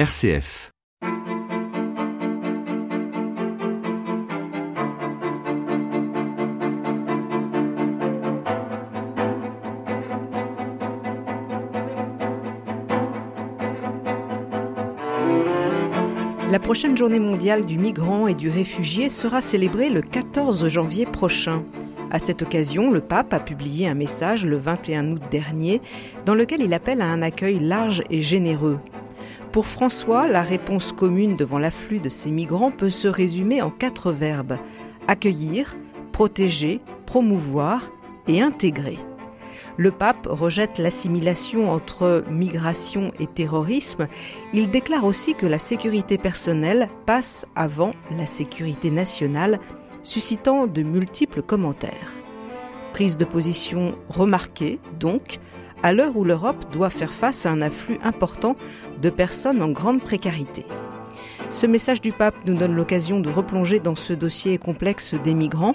RCF. La prochaine journée mondiale du migrant et du réfugié sera célébrée le 14 janvier prochain. À cette occasion, le pape a publié un message le 21 août dernier dans lequel il appelle à un accueil large et généreux. Pour François, la réponse commune devant l'afflux de ces migrants peut se résumer en quatre verbes accueillir, protéger, promouvoir et intégrer. Le pape rejette l'assimilation entre migration et terrorisme. Il déclare aussi que la sécurité personnelle passe avant la sécurité nationale, suscitant de multiples commentaires. Prise de position remarquée, donc, à l'heure où l'Europe doit faire face à un afflux important de personnes en grande précarité. Ce message du pape nous donne l'occasion de replonger dans ce dossier complexe des migrants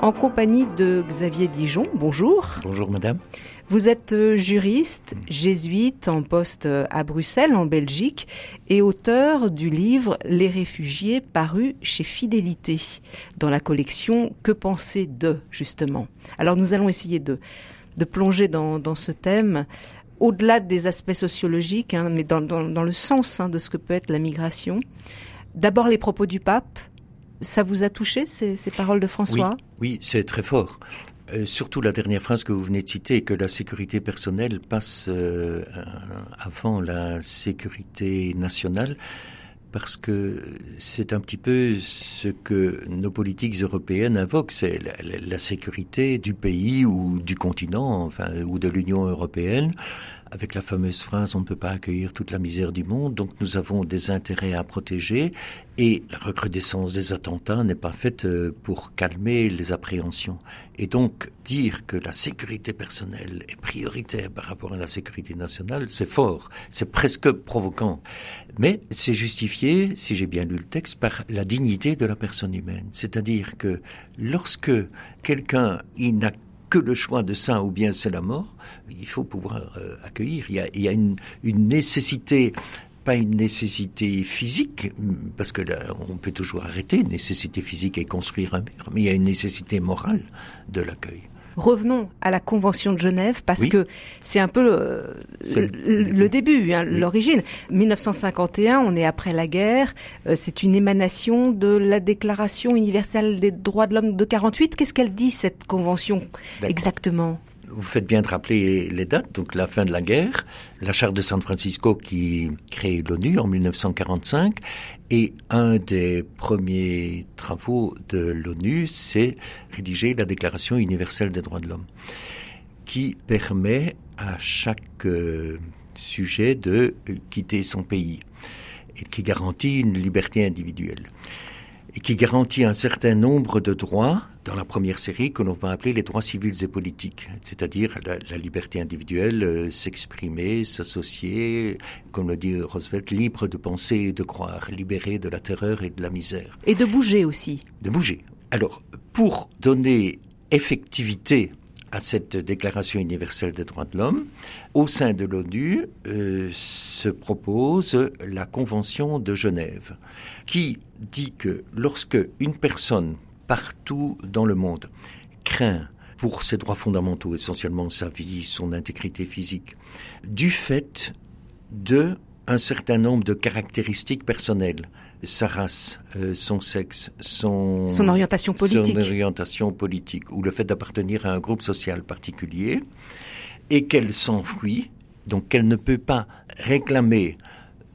en compagnie de Xavier Dijon. Bonjour. Bonjour madame. Vous êtes euh, juriste, jésuite en poste euh, à Bruxelles, en Belgique, et auteur du livre Les réfugiés paru chez Fidélité, dans la collection Que penser de, justement. Alors nous allons essayer de, de plonger dans, ce thème au-delà des aspects sociologiques, hein, mais dans, le sens hein, de ce que peut être la migration. D'abord les propos du pape, ça vous a touché, ces, paroles de François? Oui, oui c'est très fort. Euh, surtout la dernière phrase que vous venez de citer, que la sécurité personnelle passe euh, avant la sécurité nationale, parce que c'est un petit peu ce que nos politiques européennes invoquent, c'est la, sécurité du pays ou du continent, enfin, ou de l'Union européenne avec la fameuse phrase on ne peut pas accueillir toute la misère du monde, donc nous avons des intérêts à protéger et la recrudescence des attentats n'est pas faite euh, pour calmer les appréhensions. Et donc dire que la sécurité personnelle est prioritaire par rapport à la sécurité nationale, c'est fort, c'est presque provoquant. Mais c'est justifié, si j'ai bien lu le texte, par la dignité de la personne humaine. C'est-à-dire que lorsque quelqu'un n'a que le choix de ça ou bien c'est la mort, il faut pouvoir euh, accueillir. Il y a, une, nécessité pas une nécessité physique, parce que on peut toujours arrêter une nécessité physique et construire un mur, mais il y a une nécessité morale de l'accueil. Revenons à la Convention de Genève parce oui. que c'est un peu le, le, le début, hein, oui. l'origine. 1951, on est après la guerre. Euh, c'est une émanation de la Déclaration universelle des droits de l'homme de 48. Qu'est-ce qu'elle dit cette convention exactement? vous faites bien de rappeler les dates, donc la fin de la guerre, la charte de San Francisco qui crée l'ONU en 1945, et un des premiers travaux de l'ONU, c'est rédiger la Déclaration universelle des droits de l'homme, qui permet à chaque euh, sujet de quitter son pays et qui garantit une liberté individuelle et qui garantit un certain nombre de droits dans la première série que l'on va appeler les droits civils et politiques, c'est-à-dire la, la, liberté individuelle, euh, s'exprimer, s'associer, comme le dit Roosevelt, libre de penser et de croire, libéré de la terreur et de la misère. Et de bouger aussi. De bouger. Alors, pour donner effectivité à cette déclaration universelle des droits de l'homme, au sein de l'ONU euh, se propose la Convention de Genève, qui dit que lorsque une personne partout dans le monde craint pour ses droits fondamentaux, essentiellement sa vie, son intégrité physique, du fait de un certain nombre de caractéristiques personnelles, sa race, euh, son sexe, son, son orientation politique, son orientation politique, ou le fait d'appartenir à un groupe social particulier, et qu'elle s'enfuit, donc qu'elle ne peut pas réclamer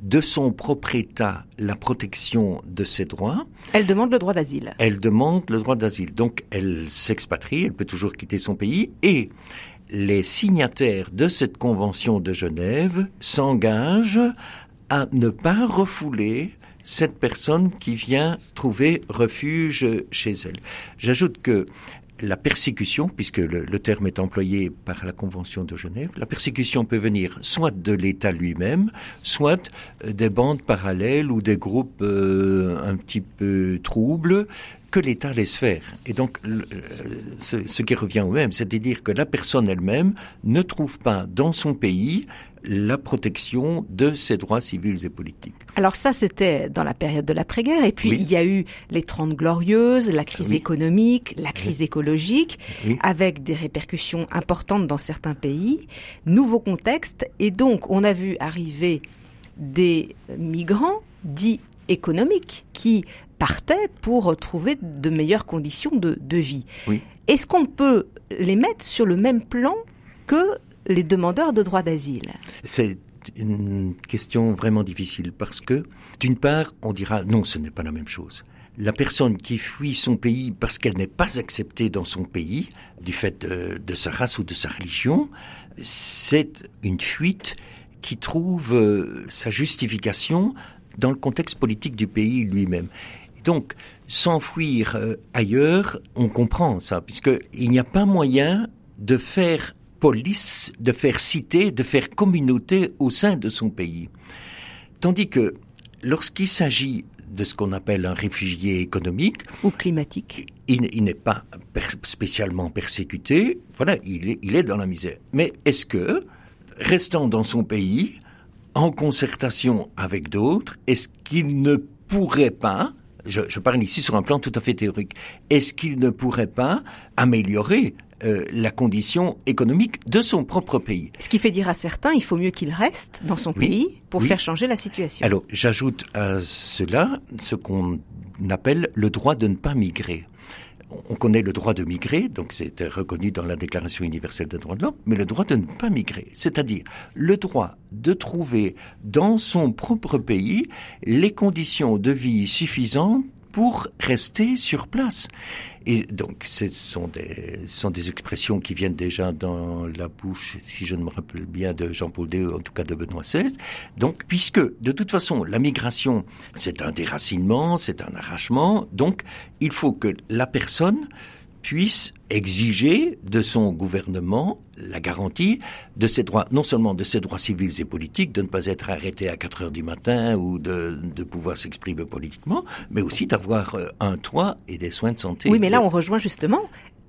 de son propre État la protection de ses droits. Elle demande le droit d'asile. Elle demande le droit d'asile. Donc elle s'expatrie, elle peut toujours quitter son pays et les signataires de cette convention de Genève s'engagent à ne pas refouler cette personne qui vient trouver refuge chez elle. J'ajoute que la persécution, puisque le, terme est employé par la Convention de Genève, la persécution peut venir soit de l'État lui-même, soit des bandes parallèles ou des groupes euh, un petit peu troubles que l'État laisse faire. Et donc, ce, qui revient au même, c'est-à-dire que la personne elle-même ne trouve pas dans son pays la protection de ses droits civils et politiques. Alors ça, c'était dans la période de l'après-guerre. Et puis, il y a eu les Trente Glorieuses, la crise économique, la crise écologique, avec des répercussions importantes dans certains pays. Nouveau contexte. Et donc, on a vu arriver des migrants dits économiques qui partaient pour trouver de meilleures conditions de, vie. Est-ce qu'on peut les mettre sur le même plan que les demandeurs de droit d'asile? C'est une question vraiment difficile parce que, d'une part, on dira non, ce n'est pas la même chose. La personne qui fuit son pays parce qu'elle n'est pas acceptée dans son pays, du fait de sa race ou de sa religion, c'est une fuite qui trouve euh, sa justification dans le contexte politique du pays lui-même. Donc, s'enfuir euh, ailleurs, on comprend ça, puisqu'il n'y a pas moyen de faire police, de faire cité, de faire communauté au sein de son pays. Tandis que lorsqu'il s'agit de ce qu'on appelle un réfugié économique ou climatique, il, n'est pas spécialement persécuté. Voilà, il est, il est dans la misère. Mais est-ce que restant dans son pays, en concertation avec d'autres, est-ce qu'il ne pourrait pas, je, parle ici sur un plan tout à fait théorique, est-ce qu'il ne pourrait pas améliorer euh, la condition économique de son propre pays? Ce qui fait dire à certains, il faut mieux qu'il reste dans son pays pour faire changer la situation. Alors, j'ajoute à cela ce qu'on appelle le droit de ne pas migrer on connaît le droit de migrer, donc c'est reconnu dans la Déclaration universelle des droits de l'homme, mais le droit de ne pas migrer, c'est-à-dire le droit de trouver dans son propre pays les conditions de vie suffisantes pour rester sur place. Et donc, ce sont des, sont des expressions qui viennent déjà dans la bouche, si je ne me rappelle bien, de Jean-Paul II, en tout cas de Benoît XVI. Donc, puisque, de toute façon, la migration, c'est un déracinement, c'est un arrachement, donc, il faut que la personne puisse exiger de son gouvernement la garantie de ses droits, non seulement de ses droits civils et politiques, de ne pas être arrêté à 4 heures du matin ou de, de pouvoir s'exprimer politiquement, mais aussi d'avoir euh, un toit et des soins de santé. Oui, mais là, on rejoint justement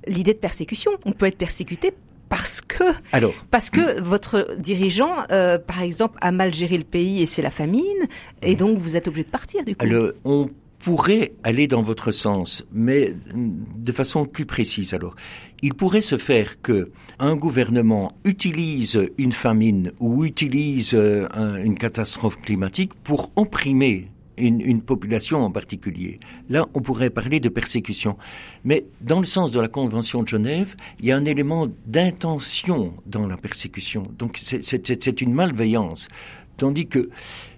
l'idée de persécution. On peut être persécuté parce que Alors, parce que votre dirigeant, euh, par exemple, a mal géré le pays et c'est la famine, et donc vous êtes obligé de partir du coup. On pourrait aller dans votre sens, mais de façon plus précise alors. Il pourrait se faire que un gouvernement utilise une famine ou utilise euh, une catastrophe climatique pour opprimer une, une, population en particulier. Là, on pourrait parler de persécution. Mais dans le sens de la Convention de Genève, il y a un élément d'intention dans la persécution. Donc c'est une malveillance. Tandis que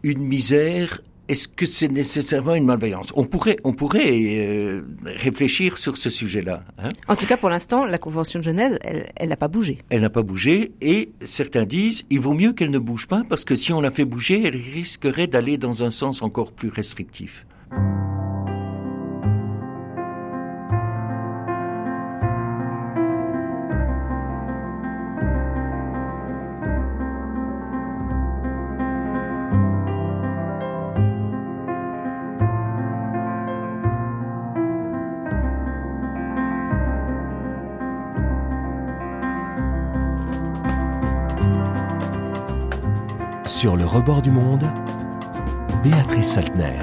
une misère est-ce que c'est nécessairement une malveillance? On pourrait, on pourrait euh, réfléchir sur ce sujet-là. Hein. en tout cas, pour l'instant, la Convention de Genève, elle n'a pas bougé. Elle n'a pas bougé, et certains disent, il vaut mieux qu'elle ne bouge pas, parce que si on la fait bouger, elle risquerait d'aller dans un sens encore plus restrictif. Sur le rebord du monde, Béatrice Saltner.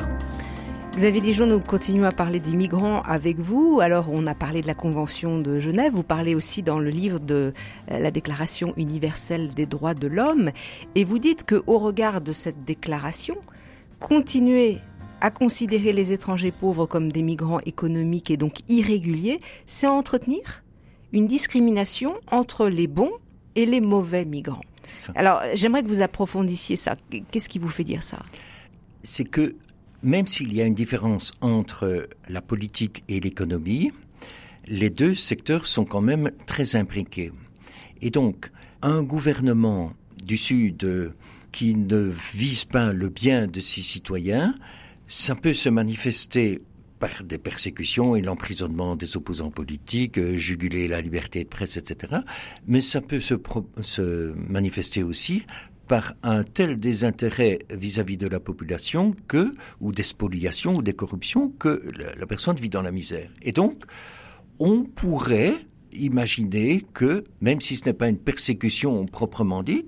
Xavier Dijon, nous continuons à parler des migrants avec vous. Alors, on a parlé de la Convention de Genève. Vous parlez aussi dans le livre de euh, la Déclaration universelle des droits de l'homme. Et vous dites que, au regard de cette déclaration, continuer à considérer les étrangers pauvres comme des migrants économiques et donc irréguliers, c'est entretenir une discrimination entre les bons et les mauvais migrants. Alors, j'aimerais que vous approfondissiez ça. Qu'est-ce qui vous fait dire ça? C'est que même s'il y a une différence entre la politique et l'économie, les deux secteurs sont quand même très imbriqués. Et donc, un gouvernement du Sud qui ne vise pas le bien de ses citoyens, ça peut se manifester par des persécutions et l'emprisonnement des opposants politiques, euh, juguler la liberté de presse, etc. Mais ça peut se, manifester aussi par un tel désintérêt vis-à-vis de la population que, ou des spoliations ou des corruptions, que la, personne vit dans la misère. Et donc, on pourrait imaginer que, même si ce n'est pas une persécution proprement dite,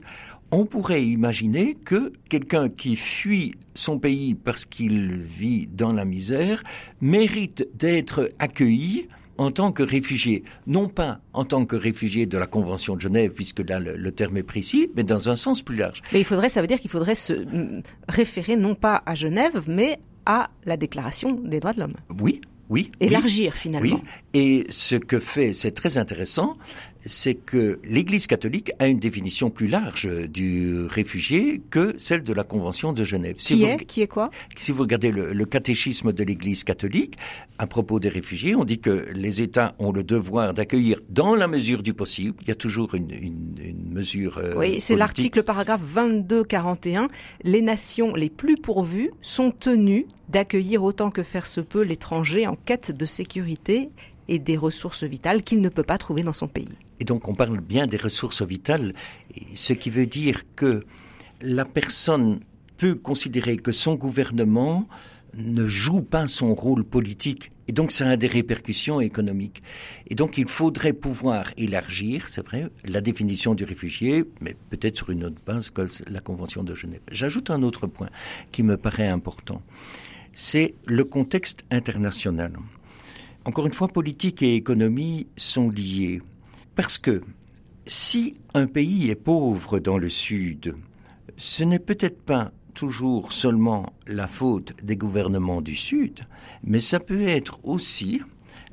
on pourrait imaginer que quelqu'un qui fuit son pays parce qu'il vit dans la misère mérite d'être accueilli en tant que réfugié, non pas en tant que réfugié de la Convention de Genève, puisque là le, terme est précis, mais dans un sens plus large. Mais il faudrait, ça veut dire qu'il faudrait se mm, référer non pas à Genève, mais à la Déclaration des droits de l'homme. Oui, oui. Élargir finalement. Oui. Et ce que fait, c'est très intéressant, c'est que l'Église catholique a une définition plus large du réfugié que celle de la Convention de Genève. qui est? Qui est quoi? Si vous regardez le, catéchisme de l'Église catholique, à propos des réfugiés, on dit que les États ont le devoir d'accueillir dans la mesure du possible. Il y a toujours une, mesure. Euh, oui, c'est l'article paragraphe 22-41. Les nations les plus pourvues sont tenues d'accueillir autant que faire se peut l'étranger en quête de sécurité et des ressources vitales qu'il ne peut pas trouver dans son pays. Et donc on parle bien des ressources vitales, ce qui veut dire que la personne peut considérer que son gouvernement ne joue pas son rôle politique et donc ça a des répercussions économiques. Et donc il faudrait pouvoir élargir, c'est vrai, la définition du réfugié, mais peut-être sur une autre base que la Convention de Genève. J'ajoute un autre point qui me paraît important, c'est le contexte international. Encore une fois, politique et économie sont liés. Parce que si un pays est pauvre dans le Sud, ce n'est peut-être pas toujours seulement la faute des gouvernements du Sud, mais ça peut être aussi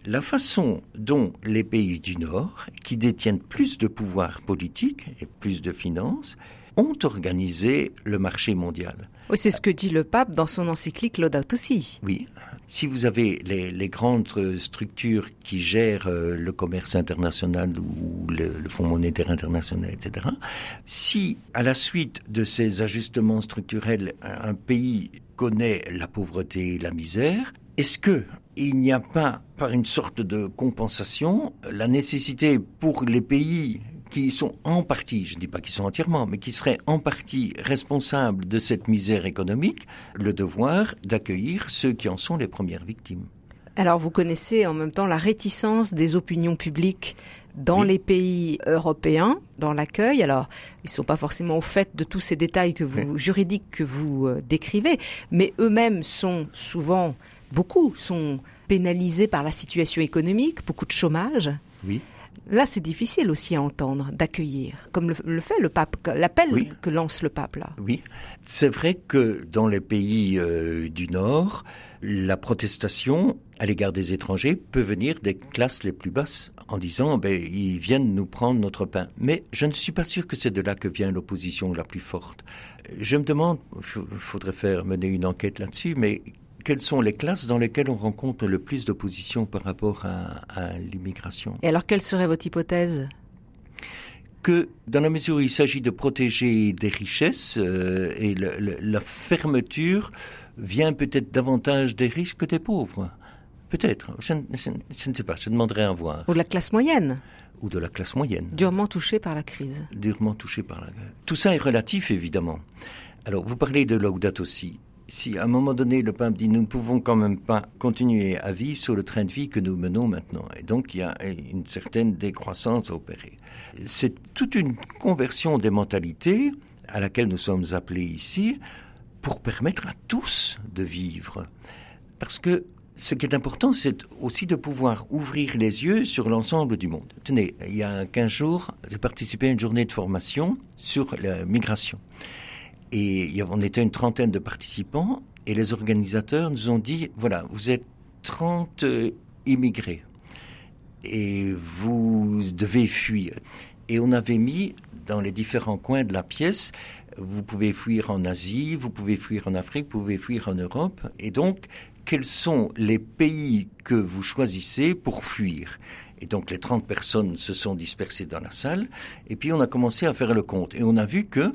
la façon dont les pays du Nord, qui détiennent plus de pouvoir politique et plus de finances, ont organisé le marché mondial. Oui, c'est ce que dit le pape dans son encyclique Laudato Si. Oui, si vous avez les, grandes structures qui gèrent euh, le commerce international ou le, Fonds monétaire international, etc., si à la suite de ces ajustements structurels, un pays connaît la pauvreté et la misère, est-ce que il n'y a pas, par une sorte de compensation, la nécessité pour les pays qui sont en partie, je ne dis pas qu'ils sont entièrement, mais qui seraient en partie responsables de cette misère économique, le devoir d'accueillir ceux qui en sont les premières victimes. Alors vous connaissez en même temps la réticence des opinions publiques dans les pays européens dans l'accueil. Alors, ils ne sont pas forcément au fait de tous ces détails que vous, juridiques que vous euh, décrivez, mais eux-mêmes sont souvent, beaucoup sont pénalisés par la situation économique, beaucoup de chômage. Oui. Là, c'est difficile aussi à entendre, d'accueillir, comme le, fait le pape, l'appel que lance le pape là. Oui, c'est vrai que dans les pays euh, du Nord, la protestation à l'égard des étrangers peut venir des classes les plus basses en disant ben, ils viennent nous prendre notre pain. Mais je ne suis pas sûr que c'est de là que vient l'opposition la plus forte. Je me demande, il faudrait faire mener une enquête là-dessus, mais quelles sont les classes dans lesquelles on rencontre le plus d'opposition par rapport à, l'immigration? Et alors, quelle serait votre hypothèse? Que dans la mesure où il s'agit de protéger des richesses euh, et la fermeture vient peut-être davantage des riches que des pauvres. Peut-être. Je, ne sais pas. Je demanderai à voir. Ou de la classe moyenne. Ou de la classe moyenne. Durement touchée par la crise. Durement touchée par la. Tout ça est relatif, évidemment. Alors, vous parlez de Laudato aussi si à un moment donné le pape dit nous ne pouvons quand même pas continuer à vivre sur le train de vie que nous menons maintenant, et donc il y a une certaine décroissance opérée. C'est toute une conversion des mentalités à laquelle nous sommes appelés ici pour permettre à tous de vivre. Parce que ce qui est important, c'est aussi de pouvoir ouvrir les yeux sur l'ensemble du monde. Tenez, il y a 15 jours, j'ai participé à une journée de formation sur la migration. Et on était une trentaine de participants et les organisateurs nous ont dit, voilà, vous êtes 30 euh, immigrés et vous devez fuir. Et on avait mis dans les différents coins de la pièce, vous pouvez fuir en Asie, vous pouvez fuir en Afrique, vous pouvez fuir en Europe. Et donc, quels sont les pays que vous choisissez pour fuir? Et donc les 30 personnes se sont dispersées dans la salle. Et puis on a commencé à faire le compte. Et on a vu qu'il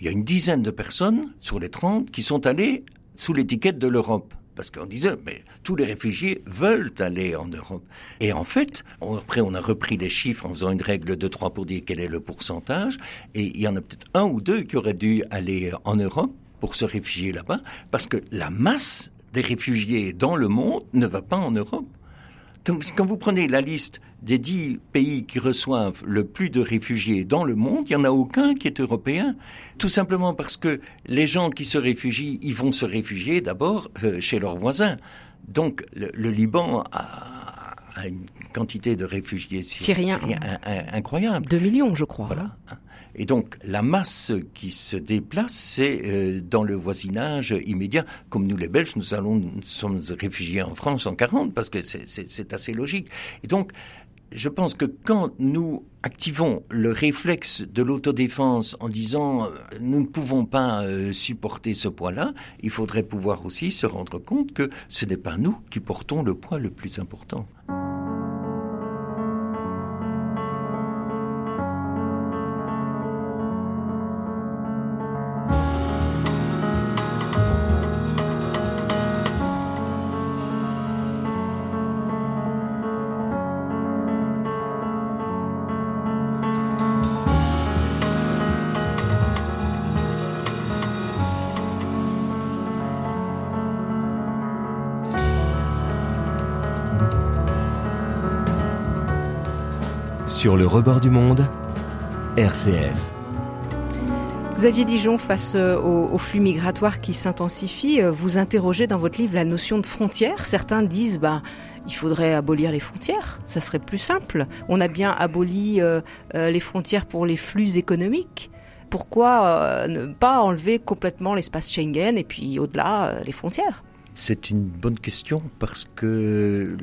y a une dizaine de personnes sur les 30 qui sont allées sous l'étiquette de l'Europe. parce qu'on disait, mais tous les réfugiés veulent aller en Europe. Et en fait, après, on a repris les chiffres en faisant une règle de trois pour dire quel est le pourcentage, et il y en a peut-être un ou deux qui auraient dû aller en Europe pour se réfugier là-bas, parce que la masse des réfugiés dans le monde ne va pas en Europe. Quand vous prenez la liste des dix pays qui reçoivent le plus de réfugiés dans le monde, il n'y en a aucun qui est européen. Tout simplement parce que les gens qui se réfugient, ils vont se réfugier d'abord euh, chez leurs voisins. Donc le, Liban a, une quantité de réfugiés syriens, incroyable. Deux millions, je crois. Voilà. Et donc la masse qui se déplace, c'est euh, dans le voisinage immédiat. Comme nous les Belges, nous allons nous sommes réfugiés en France en 40 parce que c'est assez logique. Et donc je pense que quand nous activons le réflexe de l'autodéfense en disant euh, nous ne pouvons pas euh, supporter ce poids-là, il faudrait pouvoir aussi se rendre compte que ce n'est pas nous qui portons le poids le plus important. Sur le rebord du monde, RCF. Xavier Dijon, face euh, au, flux migratoire qui s'intensifie, euh, vous interrogez dans votre livre la notion de frontière. Certains disent, bah, il faudrait abolir les frontières, ça serait plus simple. On a bien aboli euh, les frontières pour les flux économiques. Pourquoi ne pas enlever complètement l'espace Schengen et puis au-delà les frontières? C'est une bonne question parce que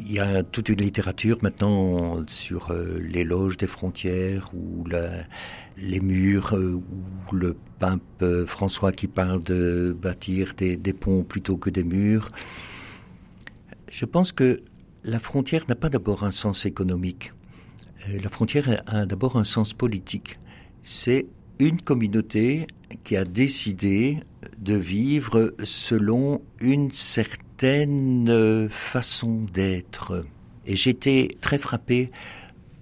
il y a toute une littérature maintenant sur euh, l'éloge des frontières ou les murs euh, ou le pape euh, François qui parle de bâtir des, des ponts plutôt que des murs. Je pense que la frontière n'a pas d'abord un sens économique. La frontière a d'abord un sens politique. C'est une communauté qui a décidé de vivre selon une certaine façon d'être. Et j'étais très frappé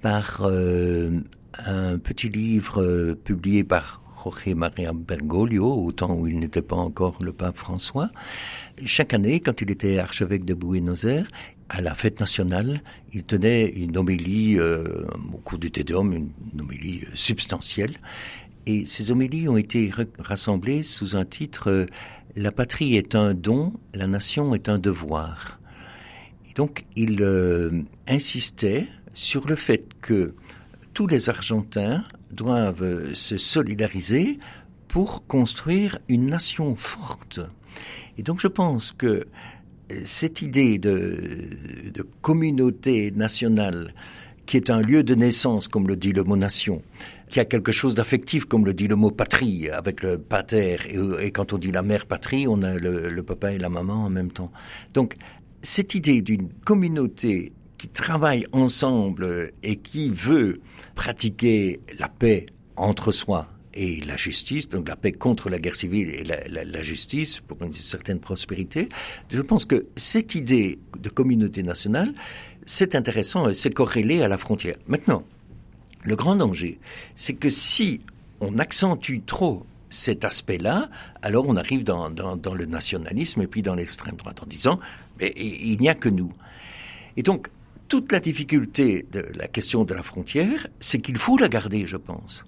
par euh, un petit livre publié par Jorge Maria Bergoglio, au temps où il n'était pas encore le pape François. Chaque année, quand il était archevêque de Buenos Aires, à la fête nationale, il tenait une homélie euh, au cours du Tédéum, une homélie substantielle. Et ces homélies ont été rassemblées sous un titre euh, La patrie est un don, la nation est un devoir. Et donc il euh, insistait sur le fait que tous les Argentins doivent se solidariser pour construire une nation forte. Et donc je pense que euh, cette idée de communauté nationale, qui est un lieu de naissance, comme le dit le mot nation, qui a quelque chose d'affectif, comme le dit le mot patrie, avec le pater. Et, quand on dit la mère patrie, on a le, papa et la maman en même temps. Donc, cette idée d'une communauté qui travaille ensemble et qui veut pratiquer la paix entre soi et la justice, donc la paix contre la guerre civile et la, la, justice pour une certaine prospérité, je pense que cette idée de communauté nationale, c'est intéressant et c'est corrélé à la frontière. Maintenant, le grand danger, c'est que si on accentue trop cet aspect-là, alors on arrive dans, le nationalisme et puis dans l'extrême droite en disant il n'y a que nous. Et donc toute la difficulté de la question de la frontière, c'est qu'il faut la garder, je pense.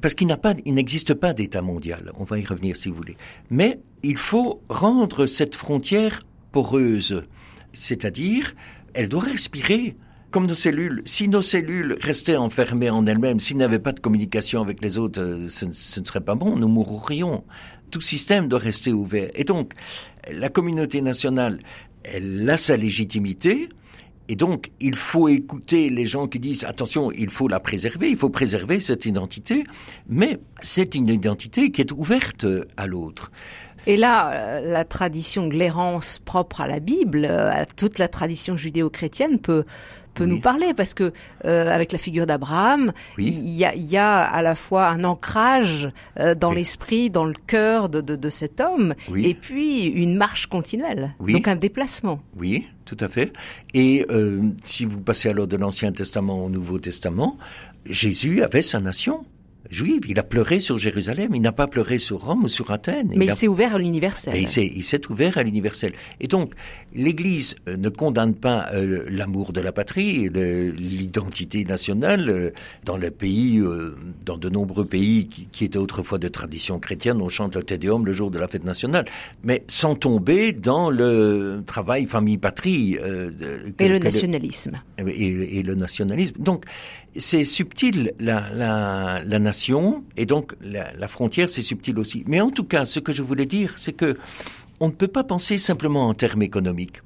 Parce qu'il n'existe pas d'État mondial. On va y revenir si vous voulez. Mais il faut rendre cette frontière poreuse. C'est-à-dire, elle doit respirer comme nos cellules, si nos cellules restaient enfermées en elles-mêmes, s'ils n'avaient pas de communication avec les autres, euh, ce, ne serait pas bon, nous mourrions. Tout système doit rester ouvert. Et donc, la communauté nationale, elle a sa légitimité, et donc, il faut écouter les gens qui disent attention, il faut la préserver, il faut préserver cette identité, mais c'est une identité qui est ouverte à l'autre. Et là, euh, la tradition de propre à la Bible, euh, à toute la tradition judéo-chrétienne peut peut nous parler parce que euh, avec la figure d'Abraham, il y, a, y, a, à la fois un ancrage euh, dans l'esprit, dans le cœur de, de, de cet homme, et puis une marche continuelle, donc un déplacement. Oui, tout à fait. Et euh, si vous passez alors de l'Ancien Testament au Nouveau Testament, Jésus avait sa nation juive. Il a pleuré sur Jérusalem. Il n'a pas pleuré sur Rome ou sur Athènes. Mais il, s'est ouvert à l'universel. Il s'est ouvert à l'universel. Et donc, l'Église euh, ne condamne pas euh, l'amour de la patrie, l'identité nationale euh, dans les pays, dans de nombreux pays qui, qui, étaient autrefois de tradition chrétienne. On chante le Tédéum le jour de la fête nationale, mais sans tomber dans le travail famille-patrie. et le nationalisme. Et, et, le nationalisme. Donc, c'est subtil la, la, la, nation et donc la, la frontière c'est subtil aussi. Mais en tout cas, ce que je voulais dire, c'est que on ne peut pas penser simplement en termes économiques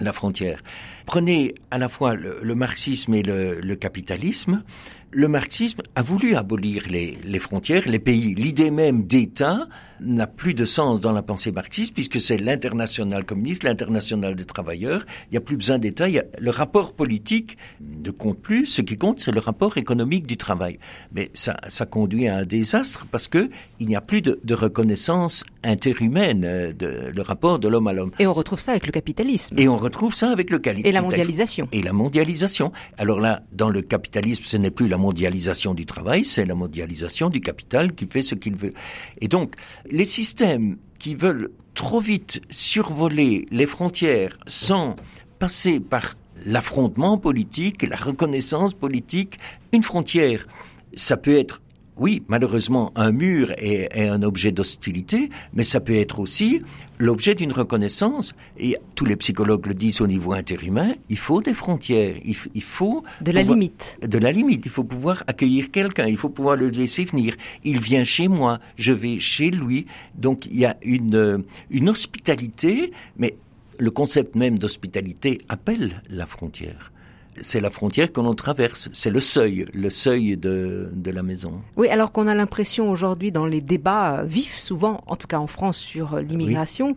la frontière. Prenez à la fois le, le marxisme et le, le, capitalisme. Le marxisme a voulu abolir les, les frontières, les pays. L'idée même d'État n'a plus de sens dans la pensée marxiste puisque c'est l'international communiste, l'international des travailleurs. Il n'y a plus besoin d'État. Le rapport politique ne compte plus. Ce qui compte, c'est le rapport économique du travail. Mais ça, ça conduit à un désastre parce que il n'y a plus de, de reconnaissance interhumaine euh, de le rapport de l'homme à l'homme. Et on retrouve ça avec le capitalisme. Et on retrouve ça avec le capitalisme. Et la mondialisation. Et la mondialisation. Alors là, dans le capitalisme, ce n'est plus la mondialisation du travail, c'est la mondialisation du capital qui fait ce qu'il veut. Et donc, les systèmes qui veulent trop vite survoler les frontières sans passer par l'affrontement politique, la reconnaissance politique, une frontière, ça peut être oui, malheureusement, un mur est, est un objet d'hostilité, mais ça peut être aussi l'objet d'une reconnaissance. Et tous les psychologues le disent au niveau interhumain, il faut des frontières, il, il faut... De la limite. De la limite. Il faut pouvoir accueillir quelqu'un, il faut pouvoir le laisser venir. Il vient chez moi, je vais chez lui. Donc il y a une, une hospitalité, mais le concept même d'hospitalité appelle la frontière c'est la frontière que l'on traverse, c'est le seuil, le seuil de, de la maison. Oui, alors qu'on a l'impression aujourd'hui dans les débats vifs, souvent, en tout cas en France, sur l'immigration, oui.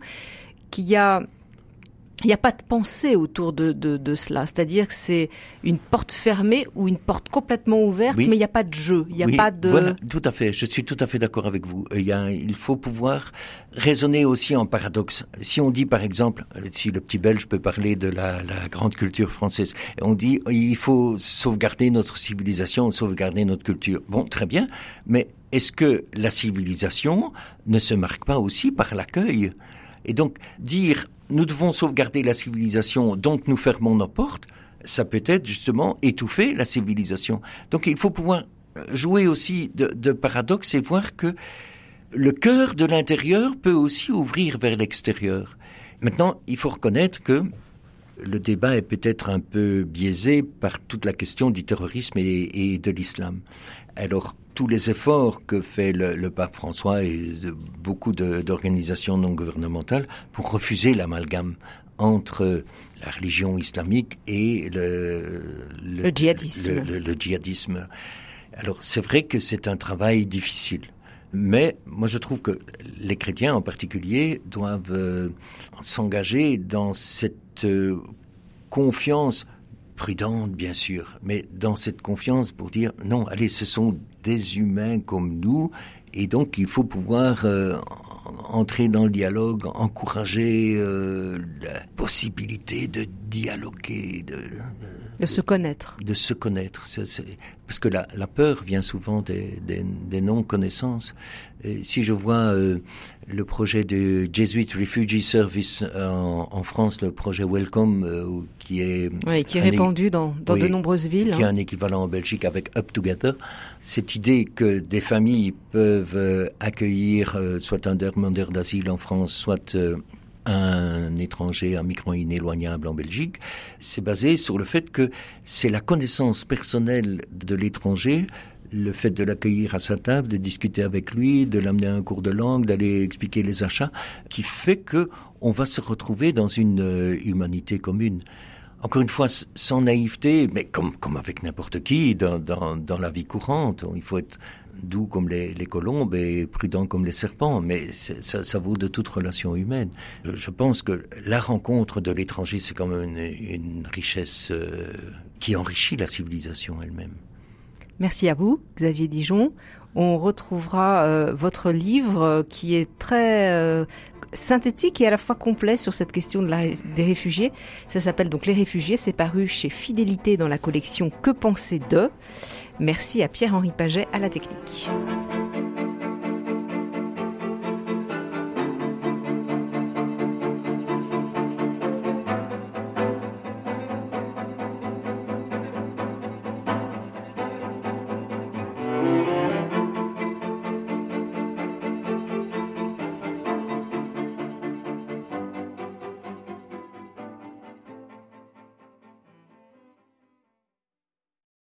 qu'il y a il n'y a pas de pensée autour de, de, de cela. C'est-à-dire que c'est une porte fermée ou une porte complètement ouverte, oui. mais il n'y a pas de jeu. Il n'y a oui, pas de. Voilà, tout à fait. Je suis tout à fait d'accord avec vous. Il, y a, il faut pouvoir raisonner aussi en paradoxe. Si on dit, par exemple, si le petit Belge peut parler de la, la grande culture française, on dit il faut sauvegarder notre civilisation, sauvegarder notre culture. Bon, très bien, mais est-ce que la civilisation ne se marque pas aussi par l'accueil? Et donc dire nous devons sauvegarder la civilisation, donc nous fermons nos portes, ça peut être justement étouffer la civilisation. Donc il faut pouvoir jouer aussi de, de paradoxe et voir que le cœur de l'intérieur peut aussi ouvrir vers l'extérieur. Maintenant, il faut reconnaître que le débat est peut-être un peu biaisé par toute la question du terrorisme et, et de l'islam. Alors, tous les efforts que fait le, le pape François et de, beaucoup d'organisations non gouvernementales pour refuser l'amalgame entre la religion islamique et le, le, le djihadisme. Le, djihadisme. Alors c'est vrai que c'est un travail difficile. Mais moi, je trouve que les chrétiens en particulier doivent euh, s'engager dans cette euh, confiance prudente, bien sûr, mais dans cette confiance pour dire non, allez, ce sont des humains comme nous, et donc il faut pouvoir euh, entrer dans le dialogue, encourager euh, la possibilité de dialoguer, de, de, de se connaître. De se connaître. C est, c est, parce que la, la, peur vient souvent des, des, des non-connaissances. Si je vois euh, le projet de Jesuit Refugee Service en, en France, le projet Welcome, euh, qui est... Oui, qui est répandu dans, dans oui, de nombreuses villes. Qui hein. a un équivalent en Belgique avec Up Together. Cette idée que des familles peuvent euh, accueillir soit un demandeur d'asile en France, soit un étranger, un migrant inéloignable en Belgique, c'est basé sur le fait que c'est la connaissance personnelle de l'étranger, le fait de l'accueillir à sa table, de discuter avec lui, de l'amener à un cours de langue, d'aller expliquer les achats, qui fait que on va se retrouver dans une euh, humanité commune. Encore une fois, sans naïveté, mais comme, comme avec n'importe qui dans, dans, dans, la vie courante. Il faut être doux comme les, les colombes et prudent comme les serpents, mais ça, ça, vaut de toute relation humaine. Je, pense que la rencontre de l'étranger, c'est quand même une, une richesse euh, qui enrichit la civilisation elle-même. Merci à vous, Xavier Dijon. On retrouvera euh, votre livre euh, qui est très euh, synthétique et à la fois complet sur cette question des réfugiés. Ça s'appelle donc Les réfugiés. C'est paru chez Fidélité dans la collection Que penser de? Merci à Pierre-Henri Paget à la technique.